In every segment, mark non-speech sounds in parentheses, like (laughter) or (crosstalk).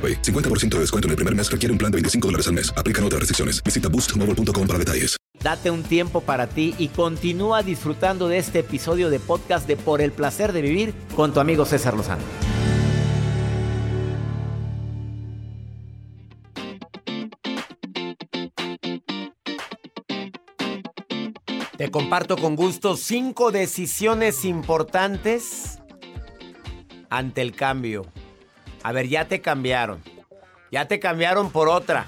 AroPay. 50% de descuento en el primer mes requiere un plan de 25 dólares al mes. Aplican otras restricciones. Visita boostmobile.com para detalles. Date un tiempo para ti y continúa disfrutando de este episodio de podcast de Por el placer de vivir con tu amigo César Lozano. Te comparto con gusto cinco decisiones importantes ante el cambio. A ver, ya te cambiaron. Ya te cambiaron por otra.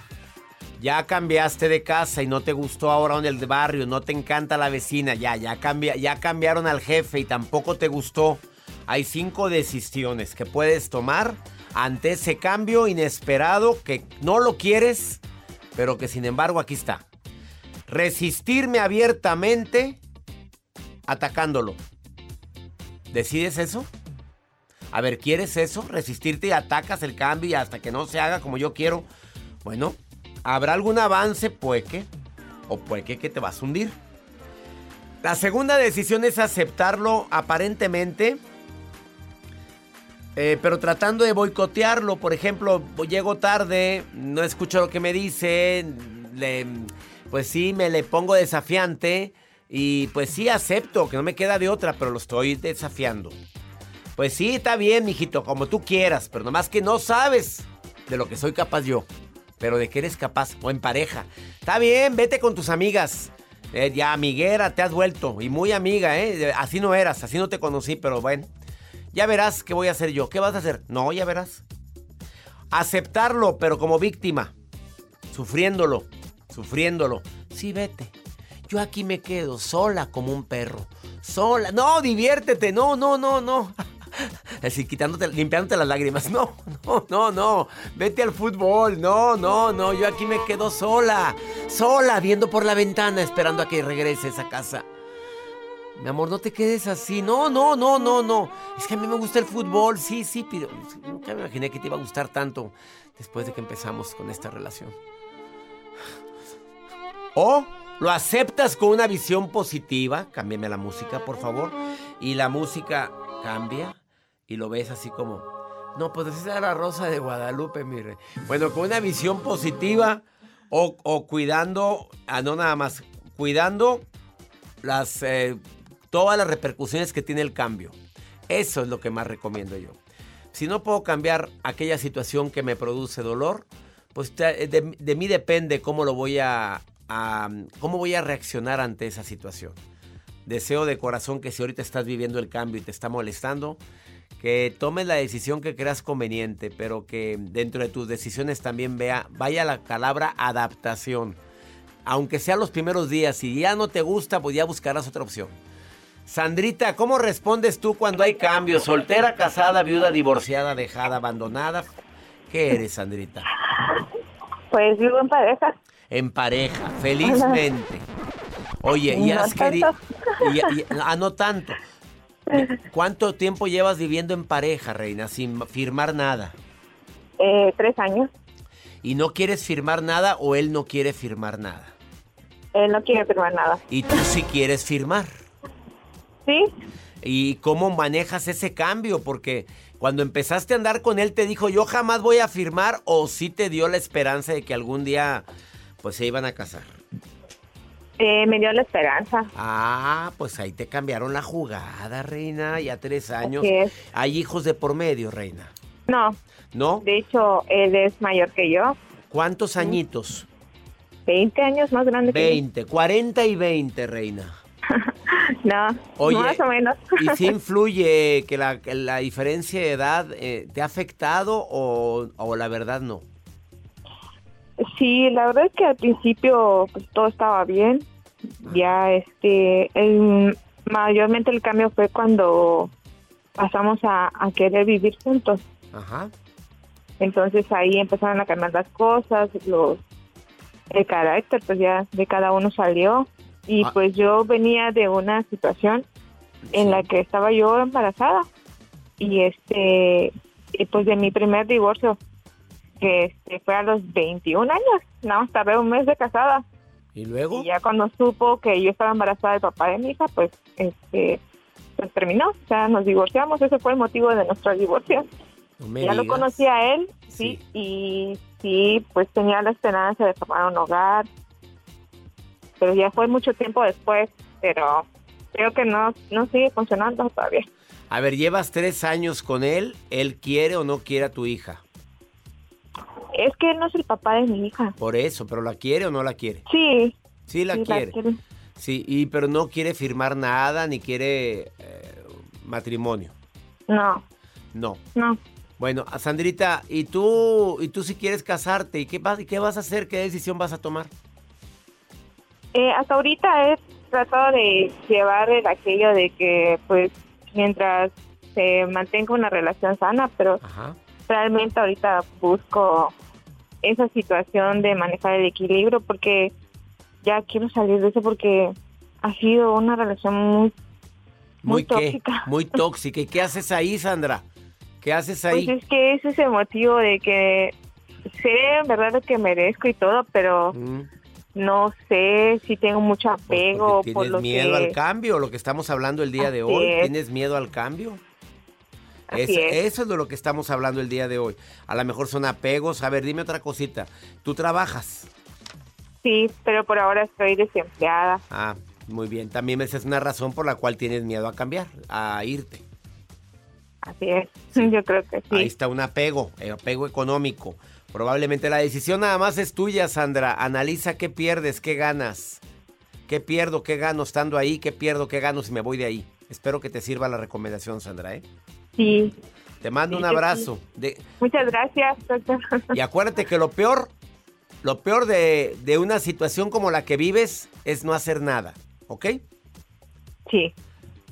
Ya cambiaste de casa y no te gustó ahora en el barrio, no te encanta la vecina, ya, ya, cambia, ya cambiaron al jefe y tampoco te gustó. Hay cinco decisiones que puedes tomar ante ese cambio inesperado que no lo quieres, pero que sin embargo aquí está. Resistirme abiertamente atacándolo. ¿Decides eso? A ver, ¿quieres eso? Resistirte y atacas el cambio y hasta que no se haga como yo quiero. Bueno, ¿habrá algún avance? Puede que. O puede que, te vas a hundir. La segunda decisión es aceptarlo aparentemente. Eh, pero tratando de boicotearlo, por ejemplo, llego tarde, no escucho lo que me dice, pues sí, me le pongo desafiante y pues sí acepto que no me queda de otra, pero lo estoy desafiando. Pues sí, está bien, mijito, como tú quieras, pero nomás que no sabes de lo que soy capaz yo, pero de que eres capaz, o en pareja. Está bien, vete con tus amigas. Eh, ya amiguera te has vuelto, y muy amiga, ¿eh? Así no eras, así no te conocí, pero bueno. Ya verás qué voy a hacer yo. ¿Qué vas a hacer? No, ya verás. Aceptarlo, pero como víctima. Sufriéndolo, sufriéndolo. Sí, vete. Yo aquí me quedo sola como un perro. Sola. No, diviértete. No, no, no, no. (laughs) Así quitándote, limpiándote las lágrimas. No, no, no, no. Vete al fútbol. No, no, no. Yo aquí me quedo sola. Sola, viendo por la ventana, esperando a que regreses a casa. Mi amor, no te quedes así. No, no, no, no, no. Es que a mí me gusta el fútbol. Sí, sí, pero nunca me imaginé que te iba a gustar tanto después de que empezamos con esta relación. O lo aceptas con una visión positiva. Cámbiame la música, por favor. Y la música cambia y lo ves así como, no, pues esa es la rosa de Guadalupe, mire. Bueno, con una visión positiva o, cuidando, ah, no nada más, cuidando las, eh, todas las repercusiones que tiene el cambio. Eso es lo que más recomiendo yo. Si no puedo cambiar aquella situación que me produce dolor, pues de, mí depende cómo lo voy a, a, cómo voy a reaccionar ante esa situación. Deseo de corazón que si ahorita estás viviendo el cambio y te está molestando, que tomes la decisión que creas conveniente, pero que dentro de tus decisiones también vea, vaya la palabra adaptación. Aunque sea los primeros días, si ya no te gusta, pues ya buscarás otra opción. Sandrita, ¿cómo respondes tú cuando hay cambios? ¿Soltera, casada, viuda, divorciada, dejada, abandonada? ¿Qué eres, Sandrita? Pues vivo en pareja. En pareja, felizmente. Oye, y has querido... ah, no tanto. ¿Cuánto tiempo llevas viviendo en pareja, reina, sin firmar nada? Eh, tres años. ¿Y no quieres firmar nada o él no quiere firmar nada? Él no quiere firmar nada. ¿Y tú sí quieres firmar? Sí. ¿Y cómo manejas ese cambio? Porque cuando empezaste a andar con él te dijo yo jamás voy a firmar o sí te dio la esperanza de que algún día pues se iban a casar. Eh, me dio la esperanza. Ah, pues ahí te cambiaron la jugada, reina, ya tres años. ¿Hay hijos de por medio, reina? No. ¿No? De hecho, él es mayor que yo. ¿Cuántos añitos? 20 años más grande que 20, 40 y 20, reina. (laughs) No, Oye, más o menos. ¿Y si (laughs) influye que la, que la diferencia de edad eh, te ha afectado o, o la verdad no? Sí, la verdad es que al principio pues, todo estaba bien. Ya, este, el- mayormente el cambio fue cuando pasamos a, a querer vivir juntos. Ajá. Entonces ahí empezaron a cambiar las cosas, los el carácter pues ya de cada uno salió y Ah. pues yo venía de una situación en Sí. la que estaba yo embarazada y este y pues de mi primer divorcio que este, fue a los 21 años, nada más tardé un mes de casada ¿Y luego? y ya cuando supo que yo estaba embarazada del papá de mi hija pues este pues terminó, o sea nos divorciamos, ese fue el motivo de nuestro divorcio No ya lo conocí a él, Sí. sí, y sí, pues tenía la esperanza de formar un hogar, pero ya fue mucho tiempo después, pero creo que no, no sigue funcionando todavía. A ver, llevas tres años con él. ¿Él quiere o no quiere a tu hija? Es que él no es el papá de mi hija. Por eso, pero ¿la quiere o no la quiere? Sí, Sí, la sí, quiere. quiere. Sí, y pero no quiere firmar nada ni quiere eh, matrimonio. No, No. no. Bueno, Sandrita, ¿y tú, y tú si quieres casarte? ¿Y qué vas, y qué vas a hacer? ¿Qué decisión vas a tomar? Eh, hasta ahorita he tratado de llevar el aquello de que, pues, mientras se mantenga una relación sana, pero Ajá. realmente ahorita busco esa situación de manejar el equilibrio porque ya quiero salir de eso porque ha sido una relación muy Muy tóxica. Muy tóxica. ¿Y qué haces ahí, Sandra? ¿Qué haces ahí? pues es que es ese motivo de que sé en verdad lo que merezco y todo pero Mm, no sé si tengo mucho pues apego por ¿Tienes lo miedo que al cambio? Lo que estamos hablando el día de hoy. es. ¿Tienes miedo al cambio? Así Es- es. Eso es de lo que estamos hablando el día de hoy. A lo mejor son apegos. A ver, dime otra cosita. ¿Tú trabajas? sí pero por ahora estoy desempleada Ah, muy bien. También esa es una razón por la cual tienes miedo a cambiar, a irte. así es Sí. (laughs) yo creo que Ahí sí está un apego, eh, apego económico. Probablemente la decisión nada más es tuya, Sandra. Analiza qué pierdes, qué ganas. ¿Qué pierdo, qué gano estando ahí? ¿Qué pierdo, qué gano si me voy de ahí? Espero que te sirva la recomendación, Sandra. ¿eh? Sí Te mando Sí un abrazo. De- muchas gracias doctor y acuérdate que lo peor, lo peor de, de una situación como la que vives es no hacer nada. ¿Ok? sí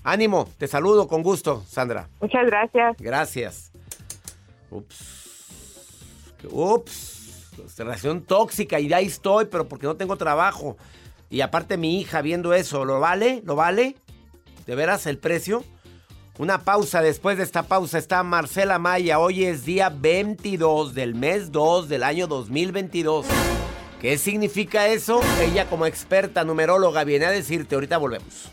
Ánimo, te saludo con gusto, Sandra. muchas gracias Gracias. Ups. Ups. Relación tóxica y ahí estoy, pero porque no tengo trabajo. Y aparte mi hija viendo eso, ¿lo vale? ¿Lo vale? ¿De veras el precio? Una pausa, después de esta pausa está Marcela Maya. Hoy es día 22 del mes 2 del año 2022. ¿Qué significa eso? Ella como experta numeróloga viene a decirte, ahorita volvemos.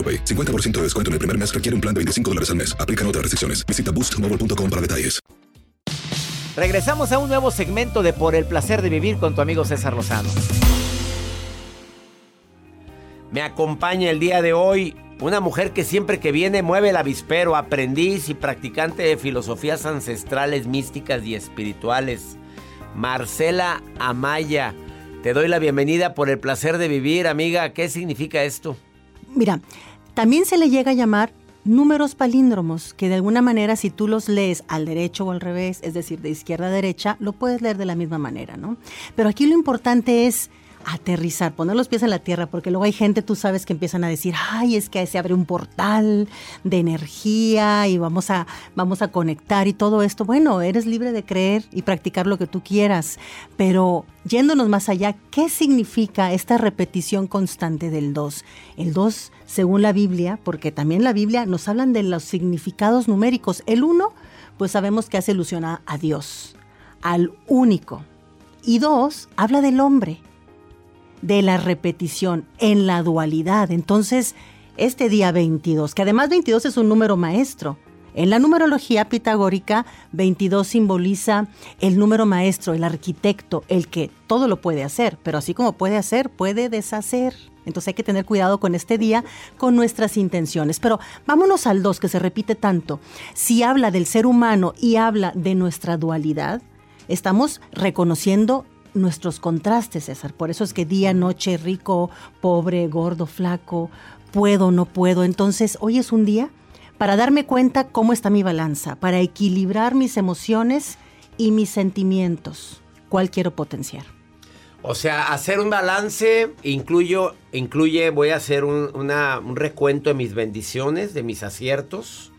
AroPay. 50% de descuento en el primer mes requiere un plan de 25 dólares al mes. Aplican otras restricciones. Visita boostmobile.com para detalles. Regresamos a un nuevo segmento de Por el placer de vivir con tu amigo César Lozano. Me acompaña el día de hoy una mujer que siempre que viene mueve el avispero, aprendiz y practicante de filosofías ancestrales, místicas y espirituales. Marcela Amaya, te doy la bienvenida por el placer de vivir, amiga. ¿Qué significa esto? Mira, también se le llega a llamar números palíndromos que de alguna manera si tú los lees al derecho o al revés, es decir, de izquierda a derecha, lo puedes leer de la misma manera, ¿no? Pero aquí lo importante es aterrizar, poner los pies en la tierra, porque luego hay gente, tú sabes, que empiezan a decir, ay, es que se abre un portal de energía y vamos a, vamos a conectar y todo esto. Bueno, eres libre de creer y practicar lo que tú quieras, pero yéndonos más allá, ¿qué significa esta repetición constante del 2? El 2, según la Biblia, porque también la Biblia nos hablan de los significados numéricos. El 1, pues sabemos que hace alusión a Dios, al único. Y 2, habla del hombre de la repetición en la dualidad. Entonces, este día 22, que además 22 es un número maestro. En la numerología pitagórica, 22 simboliza el número maestro, el arquitecto, el que todo lo puede hacer, pero así como puede hacer, puede deshacer. Entonces hay que tener cuidado con este día, con nuestras intenciones. Pero vámonos al 2, que se repite tanto. Si habla del ser humano y habla de nuestra dualidad, estamos reconociendo nuestros contrastes, César. Por eso es que día, noche, rico, pobre, gordo, flaco, puedo, no puedo. Entonces, hoy es un día para darme cuenta cómo está mi balanza, para equilibrar mis emociones y mis sentimientos. ¿Cuál quiero potenciar? O sea, hacer un balance incluyo, incluye, voy a hacer un, un recuento de mis bendiciones, de mis aciertos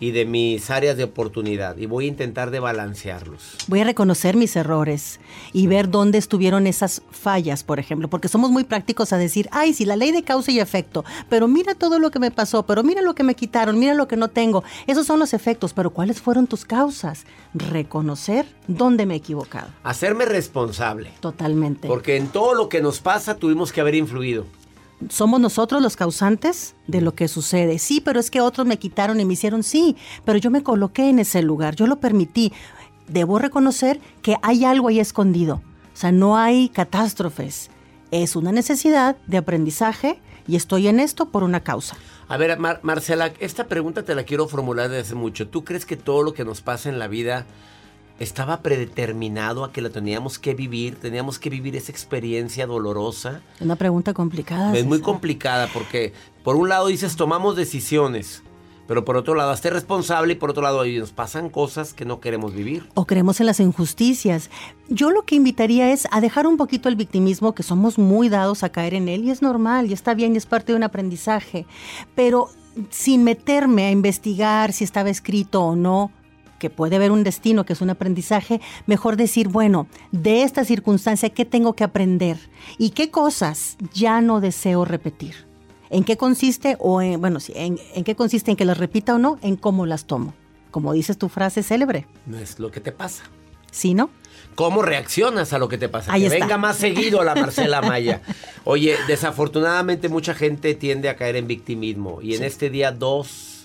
y de mis áreas de oportunidad y voy a intentar de balancearlos. Voy a reconocer mis errores y ver dónde estuvieron esas fallas, por ejemplo, porque somos muy prácticos a decir, ay, sí, la ley de causa y efecto, pero mira todo lo que me pasó, pero mira lo que me quitaron, mira lo que no tengo. Esos son los efectos, pero ¿cuáles fueron tus causas? Reconocer dónde me he equivocado. Hacerme responsable. Totalmente. Porque en todo lo que nos pasa tuvimos que haber influido somos nosotros los causantes de lo que sucede. Sí, pero es que otros me quitaron y me hicieron sí, pero yo me coloqué en ese lugar, yo lo permití. Debo reconocer que hay algo ahí escondido. O sea, no hay catástrofes. Es una necesidad de aprendizaje y estoy en esto por una causa. A ver, Marcela, esta pregunta te la quiero formular desde hace mucho. ¿Tú crees que todo lo que nos pasa en la vida estaba predeterminado a que lo teníamos que vivir, teníamos que vivir esa experiencia dolorosa. Una pregunta complicada. Es muy complicada porque por un lado dices tomamos decisiones, pero por otro lado hazte responsable y por otro lado nos pasan cosas que no queremos vivir. O creemos en las injusticias. Yo lo que invitaría es a dejar un poquito el victimismo, que somos muy dados a caer en él y es normal y está bien y es parte de un aprendizaje, pero sin meterme a investigar si estaba escrito o no, que puede haber un destino, que es un aprendizaje, mejor decir, bueno, de esta circunstancia, ¿qué tengo que aprender? ¿Y qué cosas ya no deseo repetir? ¿En qué consiste? O en, bueno, sí, en, qué consiste en que las repita o no? En cómo las tomo. Como dices tu frase célebre. No es lo que te pasa. ¿Sí, no? ¿Cómo reaccionas a lo que te pasa? Ahí que venga más seguido la Marcela Maya. Oye, desafortunadamente mucha gente tiende a caer en victimismo. Y en este día dos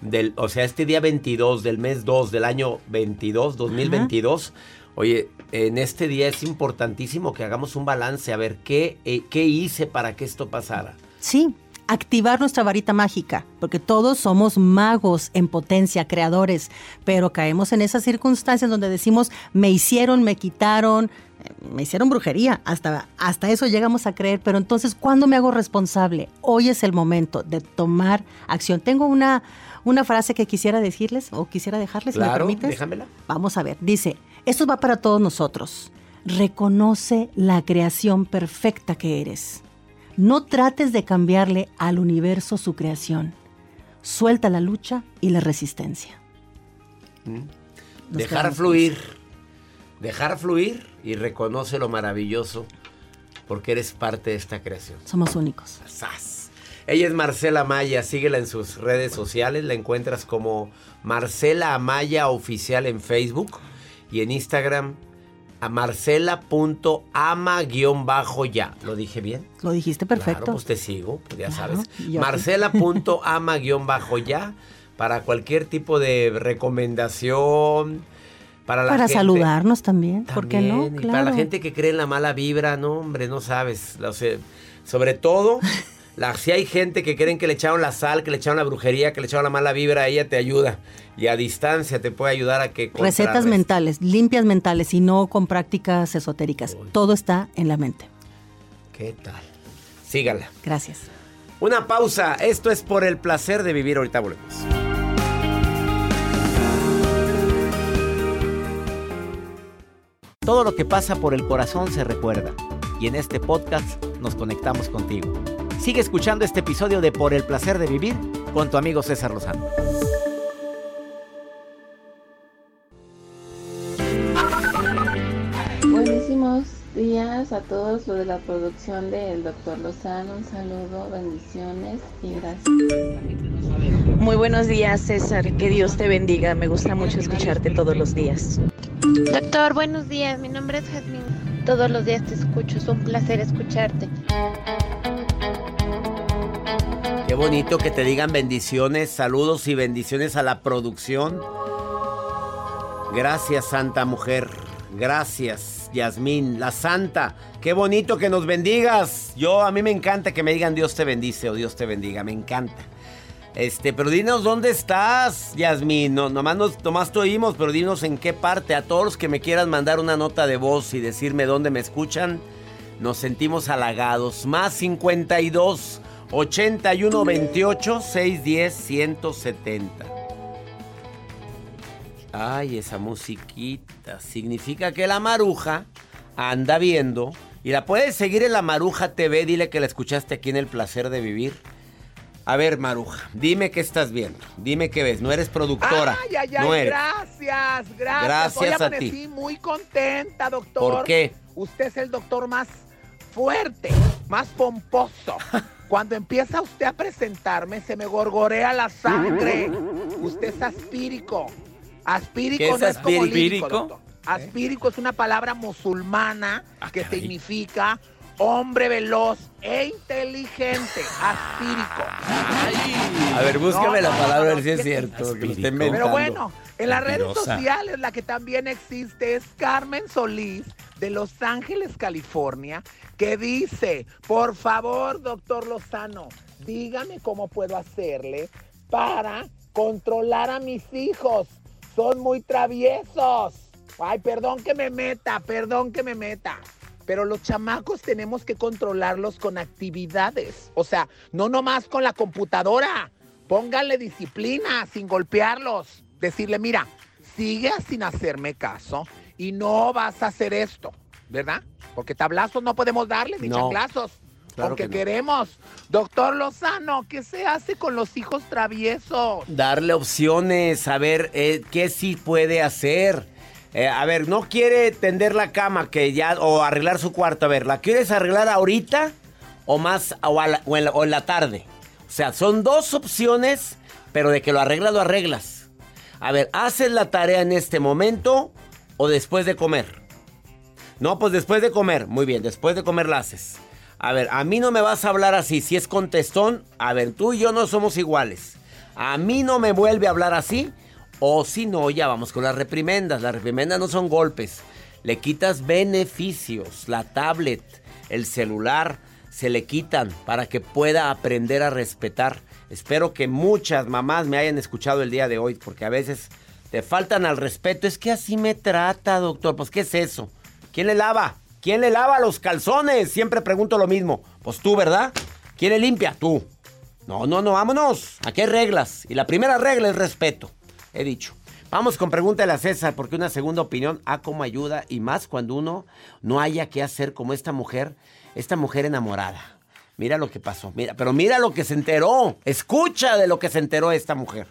del, o sea, este día 22 del mes 2 del año 22, 2022. Oye, en este día es importantísimo que hagamos un balance, a ver qué, eh, qué hice para que esto pasara. Sí, activar nuestra varita mágica, porque todos somos magos en potencia, creadores, pero caemos en esas circunstancias donde decimos, me hicieron, me quitaron, eh, me hicieron brujería, hasta, hasta eso llegamos a creer, pero entonces, ¿cuándo me hago responsable? Hoy es el momento de tomar acción. Tengo una, una frase que quisiera decirles o quisiera dejarles, claro, si me permites. Déjamela. Vamos a ver, dice, esto va para todos nosotros. Reconoce la creación perfecta que eres. No trates de cambiarle al universo su creación. Suelta la lucha y la resistencia. Mm. Dejar fluir. Dejar fluir y reconoce lo maravilloso porque eres parte de esta creación. Somos únicos. Ella es Marcela Amaya, síguela en sus redes sociales, la encuentras como Marcela Amaya Oficial en Facebook y en Instagram a marcela.ama-ya. ¿Lo dije bien? Lo dijiste perfecto. Claro, pues te sigo, pues ya sabes. Marcela.ama-ya para cualquier tipo de recomendación. Para, la para saludarnos también, ¿por qué no? Claro. para la gente que cree en la mala vibra, no, hombre, no sabes. sobre todo (laughs) si hay gente que creen que le echaron la sal, que le echaron la brujería, que le echaron la mala vibra, ella te ayuda. Y a distancia te puede ayudar a que... Recetas mentales, limpias mentales y no con prácticas esotéricas. Todo está en la mente. ¿Qué tal? Sígala. Gracias. Una pausa. Esto es por el placer de vivir. Ahorita volvemos. Todo lo que pasa por el corazón se recuerda. Y en este podcast nos conectamos contigo. Sigue escuchando este episodio de Por el placer de vivir con tu amigo César Lozano. Buenísimos días a todos los de la producción del Doctor Lozano. Un saludo, bendiciones y gracias. Muy buenos días, César. Que Dios te bendiga. Me gusta mucho escucharte todos los días. Doctor, buenos días. Mi nombre es Jasmine. Todos los días te escucho. Es un placer escucharte. Bonito que te digan bendiciones, saludos y bendiciones a la producción. Gracias, Santa Mujer. Gracias, Yasmín, la Santa. Qué bonito que nos bendigas. Yo, a mí me encanta que me digan Dios te bendice o Dios te bendiga. Me encanta. Este, pero dinos dónde estás, Yasmín. No, nomás, nos, nomás te oímos, pero dinos en qué parte. A todos los que me quieran mandar una nota de voz y decirme dónde me escuchan, nos sentimos halagados. Más 52 81 28 610 170. Ay, esa musiquita. Significa que la maruja anda viendo. Y la puedes seguir en la Maruja TV. Dile que la escuchaste aquí en El Placer de Vivir. A ver, Maruja, dime qué estás viendo. Dime qué ves. No eres productora. Ay, ay, ay, no eres. gracias, gracias. Gracias Hoy a ti. muy contenta, doctor. ¿Por qué? Usted es el doctor más fuerte, más pomposo. (laughs) Cuando empieza usted a presentarme, se me gorgorea la sangre. Usted es aspírico. Aspírico ¿Qué es no es como aspírico? lírico, doctor. Aspírico es una palabra musulmana que significa hombre veloz e inteligente. Aspírico. A ver, búscame No, la no, palabra a ver si es cierto. Que lo esté Pero bueno, en las redes sociales la que también existe es Carmen Solís de Los Ángeles, California, que dice, por favor, doctor Lozano, dígame cómo puedo hacerle para controlar a mis hijos. Son muy traviesos. Ay, perdón que me meta, perdón que me meta. Pero los chamacos tenemos que controlarlos con actividades. O sea, no nomás con la computadora. Pónganle disciplina sin golpearlos. Decirle, mira, sigue sin hacerme caso y no vas a hacer esto, ¿verdad? Porque tablazos no podemos darle, ni No, chanclazos. claro aunque que no. queremos. Doctor Lozano, ¿qué se hace con los hijos traviesos? Darle opciones, a ver eh, qué sí puede hacer. Eh, a ver, no quiere tender la cama que ya o arreglar su cuarto. A ver, ¿la quieres arreglar ahorita o más o, a la- o en, la, o en la tarde? O sea, son dos opciones, pero de que lo arreglas, lo arreglas. A ver, ¿haces la tarea en este momento o después de comer? No, pues después de comer. Muy bien, después de comer la haces. A ver, a mí no me vas a hablar así. Si es contestón, a ver, tú y yo no somos iguales. A mí no me vuelve a hablar así. O si no, ya vamos con las reprimendas. Las reprimendas no son golpes. Le quitas beneficios. La tablet, el celular, se le quitan para que pueda aprender a respetar. Espero que muchas mamás me hayan escuchado el día de hoy, porque a veces te faltan al respeto. Es que así me trata, doctor. Pues, ¿qué es eso? ¿Quién le lava? ¿Quién le lava los calzones? Siempre pregunto lo mismo. Pues tú, ¿verdad? ¿Quién le limpia? Tú. No, no, no, vámonos. Aquí hay reglas. Y la primera regla es respeto. He dicho. Vamos con pregúntale a César, porque una segunda opinión a cómo ayuda y más cuando uno no haya qué hacer como esta mujer, esta mujer enamorada. Mira lo que pasó, mira, pero mira lo que se enteró. Escucha de lo que se enteró esta mujer.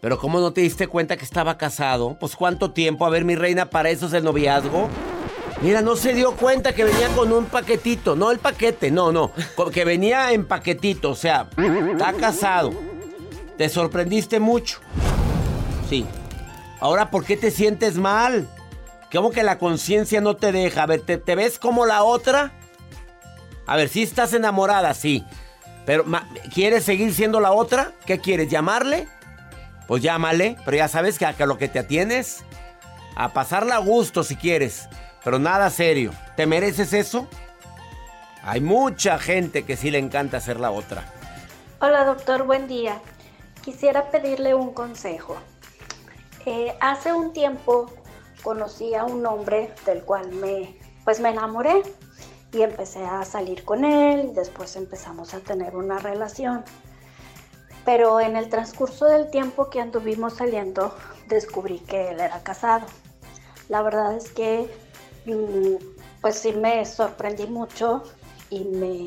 Pero ¿cómo no te diste cuenta que estaba casado? Pues cuánto tiempo, a ver mi reina, para eso es el noviazgo. Mira, no se dio cuenta que venía con un paquetito, no el paquete, no, no, que venía en paquetito, o sea, está casado. Te sorprendiste mucho. Sí. Ahora, ¿por qué te sientes mal? ¿Cómo que la conciencia no te deja? A ver, ¿te, te ves como la otra? A ver, si estás enamorada, sí. Pero, ¿quieres seguir siendo la otra? ¿Qué quieres? ¿Llamarle? Pues llámale, pero ya sabes que a lo que te atienes, a pasarla a gusto si quieres, pero nada serio. ¿Te mereces eso? Hay mucha gente que sí le encanta ser la otra. Hola doctor, buen día. Quisiera pedirle un consejo. Eh, hace un tiempo conocí a un hombre del cual me, pues me enamoré y empecé a salir con él y después empezamos a tener una relación. Pero en el transcurso del tiempo que anduvimos saliendo, descubrí que él era casado. La verdad es que mm, pues sí me sorprendí mucho y me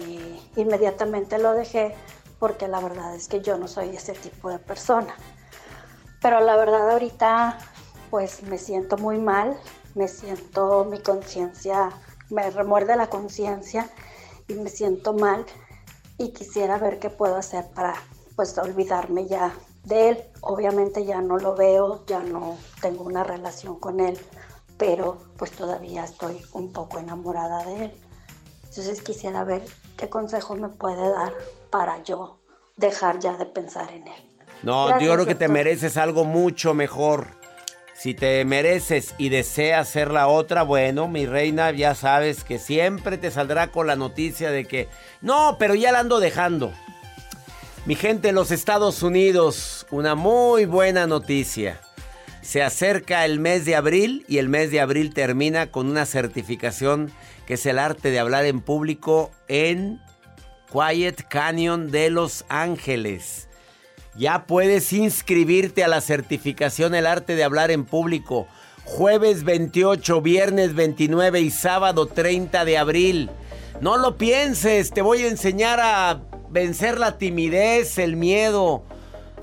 inmediatamente lo dejé porque la verdad es que yo no soy ese tipo de persona. Pero la verdad ahorita pues me siento muy mal, me siento mi conciencia, me remuerde la conciencia y me siento mal y quisiera ver qué puedo hacer para pues olvidarme ya de él. Obviamente ya no lo veo, ya no tengo una relación con él, pero pues todavía estoy un poco enamorada de él. Entonces quisiera ver qué consejo me puede dar para yo dejar ya de pensar en él. No, yo creo que te mereces algo mucho mejor. Si te mereces y deseas ser la otra, bueno, mi reina, ya sabes que siempre te saldrá con la noticia de que, no, pero ya la ando dejando. Mi gente en los Estados Unidos, una muy buena noticia. Se acerca el mes de abril y el mes de abril termina con una certificación que es el arte de hablar en público en Quiet Canyon de Los Ángeles. Ya puedes inscribirte a la certificación El arte de hablar en público. Jueves 28, viernes 29 y sábado 30 de abril. No lo pienses, te voy a enseñar a vencer la timidez, el miedo.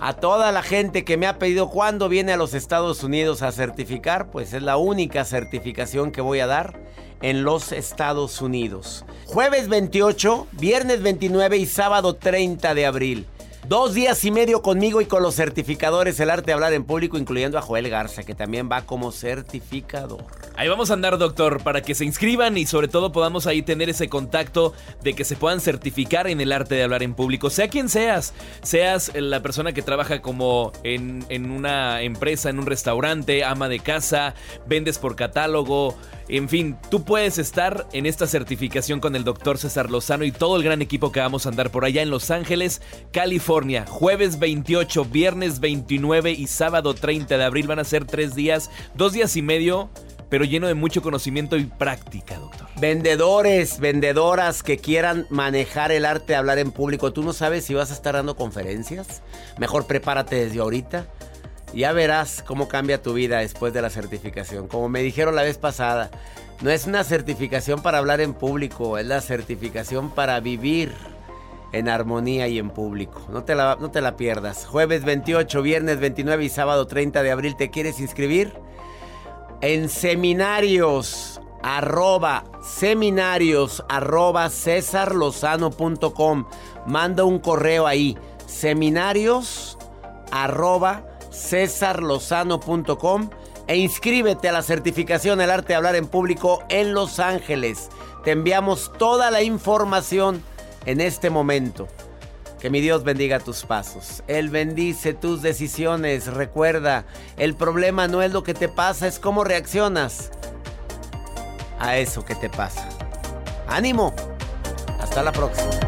A toda la gente que me ha pedido cuándo viene a los Estados Unidos a certificar, pues es la única certificación que voy a dar en los Estados Unidos. Jueves 28, viernes 29 y sábado 30 de abril. Dos días y medio conmigo y con los certificadores El Arte de Hablar en Público, incluyendo a Joel Garza, que también va como certificador. Ahí vamos a andar, doctor, para que se inscriban y sobre todo podamos ahí tener ese contacto de que se puedan certificar en el arte de hablar en público. Sea quien seas, seas la persona que trabaja como en, en una empresa, en un restaurante, ama de casa, vendes por catálogo en fin, tú puedes estar en esta certificación con el doctor César Lozano y todo el gran equipo que vamos a andar por allá en Los Ángeles, California. Jueves 28, viernes 29 y sábado 30 de abril van a ser tres días, dos días y medio pero lleno de mucho conocimiento y práctica, doctor. Vendedores, vendedoras que quieran manejar el arte de hablar en público, ¿tú no sabes si vas a estar dando conferencias? Mejor prepárate desde ahorita. Ya verás cómo cambia tu vida después de la certificación. Como me dijeron la vez pasada, no es una certificación para hablar en público, es la certificación para vivir en armonía y en público. No te la, no te la pierdas. Jueves 28, viernes 29 y sábado 30 de abril. ¿Te quieres inscribir? En seminarios arroba seminarios arroba cesarlozano.com manda un correo ahí seminarios arroba cesarlozano.com e inscríbete a la certificación El arte de hablar en público en Los Ángeles. Te enviamos toda la información en este momento. Que mi Dios bendiga tus pasos. Él bendice tus decisiones. Recuerda, el problema no es lo que te pasa, es cómo reaccionas a eso que te pasa. Ánimo. Hasta la próxima.